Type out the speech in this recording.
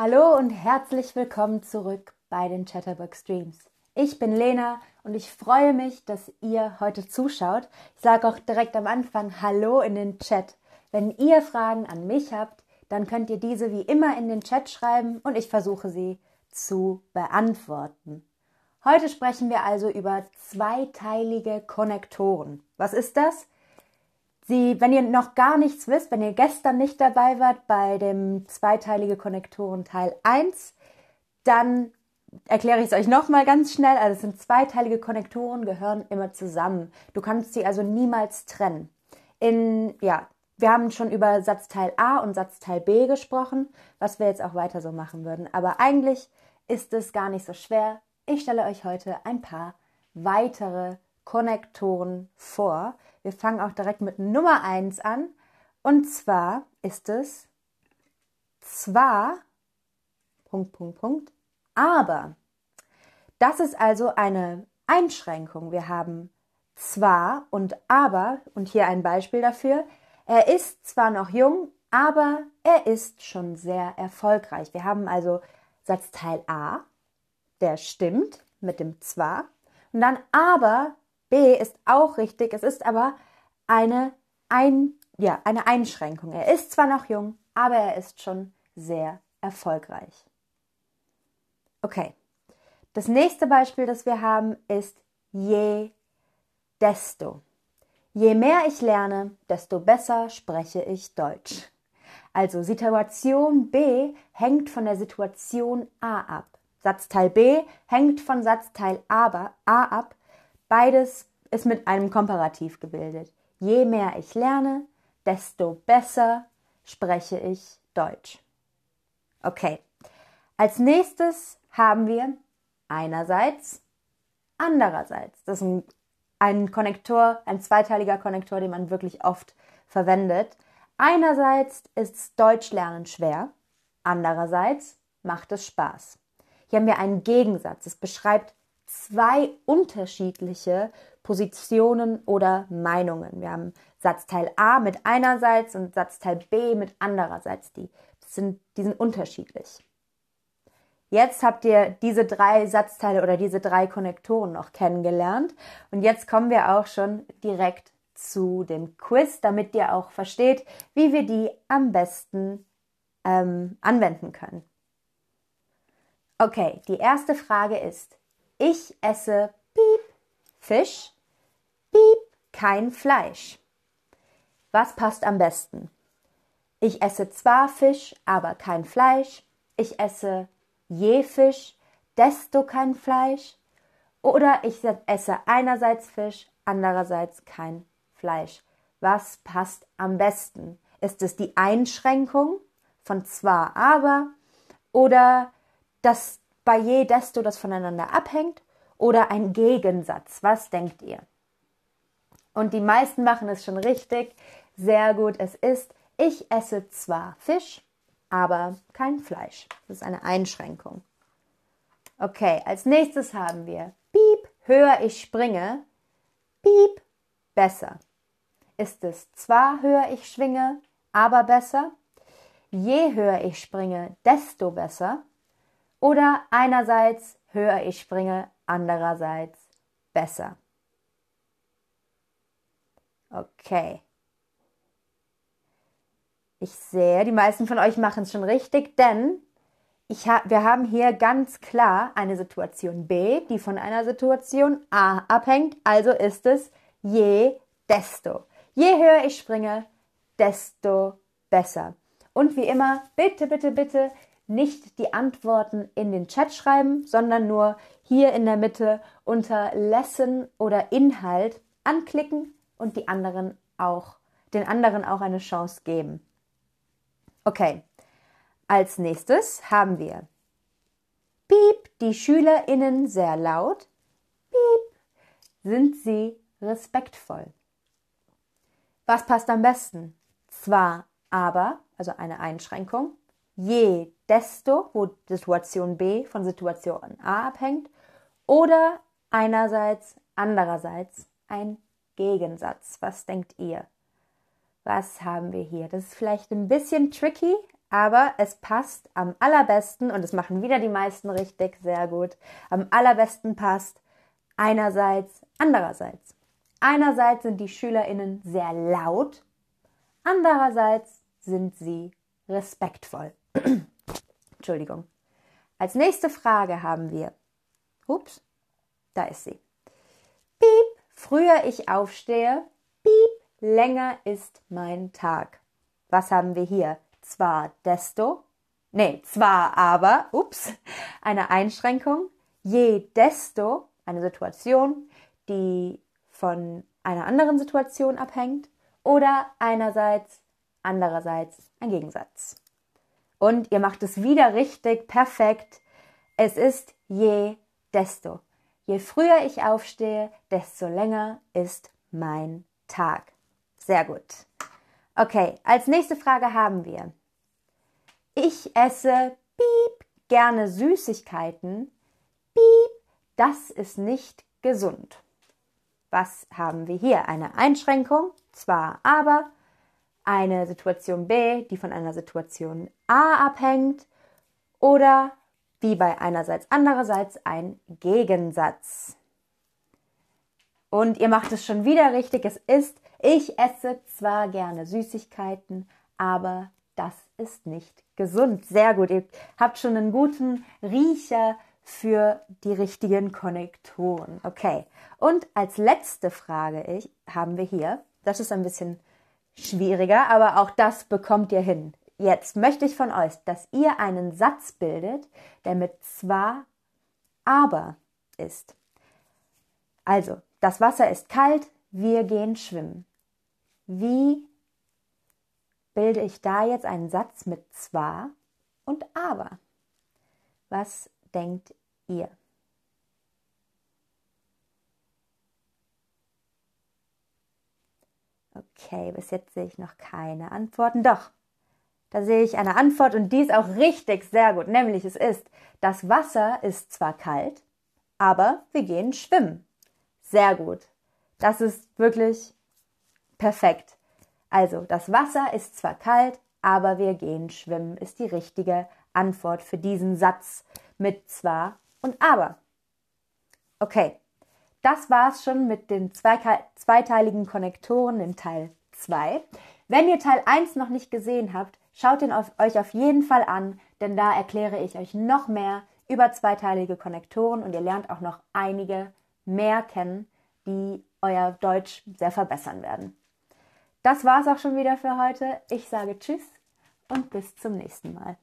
Hallo und herzlich willkommen zurück bei den Chatterbug Streams. Ich bin Lena und ich freue mich, dass ihr heute zuschaut. Ich sage auch direkt am Anfang Hallo in den Chat. Wenn ihr Fragen an mich habt, dann könnt ihr diese wie immer in den Chat schreiben und ich versuche sie zu beantworten. Heute sprechen wir also über zweiteilige Konnektoren. Was ist das? Sie, wenn ihr noch gar nichts wisst, wenn ihr gestern nicht dabei wart bei dem zweiteilige Konnektoren Teil 1, dann erkläre ich es euch nochmal ganz schnell. Also es sind zweiteilige Konnektoren, gehören immer zusammen. Du kannst sie also niemals trennen. In, ja, wir haben schon über Satzteil A und Satzteil B gesprochen, was wir jetzt auch weiter so machen würden. Aber eigentlich ist es gar nicht so schwer. Ich stelle euch heute ein paar weitere Konnektoren vor, wir fangen auch direkt mit Nummer 1 an. Und zwar ist es zwar, Punkt, Punkt, Punkt, aber. Das ist also eine Einschränkung. Wir haben zwar und aber, und hier ein Beispiel dafür. Er ist zwar noch jung, aber er ist schon sehr erfolgreich. Wir haben also Satzteil A, der stimmt mit dem zwar. Und dann aber B ist auch richtig, es ist aber eine, ein, ja, eine Einschränkung. Er ist zwar noch jung, aber er ist schon sehr erfolgreich. Okay. Das nächste Beispiel, das wir haben, ist je, desto. Je mehr ich lerne, desto besser spreche ich Deutsch. Also Situation B hängt von der Situation A ab. Satzteil B hängt von Satzteil A ab. Beides ist mit einem Komparativ gebildet. Je mehr ich lerne, desto besser spreche ich Deutsch. Okay. Als nächstes haben wir einerseits, andererseits. Das ist ein, ein Konnektor, ein zweiteiliger Konnektor, den man wirklich oft verwendet. Einerseits ist Deutschlernen schwer, andererseits macht es Spaß. Hier haben wir einen Gegensatz. Es beschreibt zwei unterschiedliche Positionen oder Meinungen. Wir haben Satzteil A mit einerseits und Satzteil B mit andererseits. Die sind, die sind unterschiedlich. Jetzt habt ihr diese drei Satzteile oder diese drei Konnektoren noch kennengelernt. Und jetzt kommen wir auch schon direkt zu dem Quiz, damit ihr auch versteht, wie wir die am besten ähm, anwenden können. Okay, die erste Frage ist, ich esse Piep Fisch Piep, kein Fleisch. Was passt am besten? Ich esse zwar Fisch, aber kein Fleisch. Ich esse je Fisch, desto kein Fleisch. Oder ich esse einerseits Fisch, andererseits kein Fleisch. Was passt am besten? Ist es die Einschränkung von zwar, aber oder das bei je, desto das voneinander abhängt oder ein Gegensatz? Was denkt ihr? Und die meisten machen es schon richtig. Sehr gut. Es ist, ich esse zwar Fisch, aber kein Fleisch. Das ist eine Einschränkung. Okay, als nächstes haben wir Piep, höher ich springe. Piep, besser. Ist es zwar höher ich schwinge, aber besser? Je höher ich springe, desto besser. Oder einerseits höher ich springe, andererseits besser. Okay. Ich sehe, die meisten von euch machen es schon richtig, denn ha wir haben hier ganz klar eine Situation B, die von einer Situation A abhängt. Also ist es je, desto. Je höher ich springe, desto besser. Und wie immer, bitte, bitte, bitte nicht die Antworten in den Chat schreiben, sondern nur hier in der Mitte unter Lesson oder Inhalt anklicken und die anderen auch, den anderen auch eine Chance geben. Okay. Als nächstes haben wir Piep, die SchülerInnen sehr laut. Piep, sind sie respektvoll. Was passt am besten? Zwar, aber, also eine Einschränkung. Je, desto, wo Situation B von Situation A abhängt. Oder einerseits, andererseits ein Gegensatz. Was denkt ihr? Was haben wir hier? Das ist vielleicht ein bisschen tricky, aber es passt am allerbesten, und es machen wieder die meisten richtig, sehr gut, am allerbesten passt einerseits, andererseits. Einerseits sind die SchülerInnen sehr laut, andererseits sind sie respektvoll. Entschuldigung. Als nächste Frage haben wir, ups, da ist sie. Piep, früher ich aufstehe, piep, länger ist mein Tag. Was haben wir hier? Zwar desto, nee, zwar aber, ups, eine Einschränkung, je desto, eine Situation, die von einer anderen Situation abhängt, oder einerseits, andererseits ein Gegensatz. Und ihr macht es wieder richtig, perfekt. Es ist je desto. Je früher ich aufstehe, desto länger ist mein Tag. Sehr gut. Okay, als nächste Frage haben wir. Ich esse piep gerne Süßigkeiten. Piep, das ist nicht gesund. Was haben wir hier? Eine Einschränkung, zwar aber eine Situation B, die von einer Situation A abhängt oder wie bei einerseits andererseits ein Gegensatz. Und ihr macht es schon wieder richtig. Es ist, ich esse zwar gerne Süßigkeiten, aber das ist nicht gesund. Sehr gut. Ihr habt schon einen guten Riecher für die richtigen Konnektoren. Okay. Und als letzte Frage ich, haben wir hier, das ist ein bisschen schwieriger, aber auch das bekommt ihr hin. Jetzt möchte ich von euch, dass ihr einen Satz bildet, der mit zwar, aber ist. Also, das Wasser ist kalt, wir gehen schwimmen. Wie bilde ich da jetzt einen Satz mit zwar und aber? Was denkt ihr? Okay, bis jetzt sehe ich noch keine Antworten. Doch, da sehe ich eine Antwort und die ist auch richtig sehr gut. Nämlich es ist, das Wasser ist zwar kalt, aber wir gehen schwimmen. Sehr gut. Das ist wirklich perfekt. Also, das Wasser ist zwar kalt, aber wir gehen schwimmen, ist die richtige Antwort für diesen Satz mit zwar und aber. Okay, das war's schon mit den zweiteiligen Konnektoren in Teil 2. Wenn ihr Teil 1 noch nicht gesehen habt, schaut ihn auf, euch auf jeden Fall an, denn da erkläre ich euch noch mehr über zweiteilige Konnektoren und ihr lernt auch noch einige mehr kennen, die euer Deutsch sehr verbessern werden. Das war's auch schon wieder für heute. Ich sage Tschüss und bis zum nächsten Mal.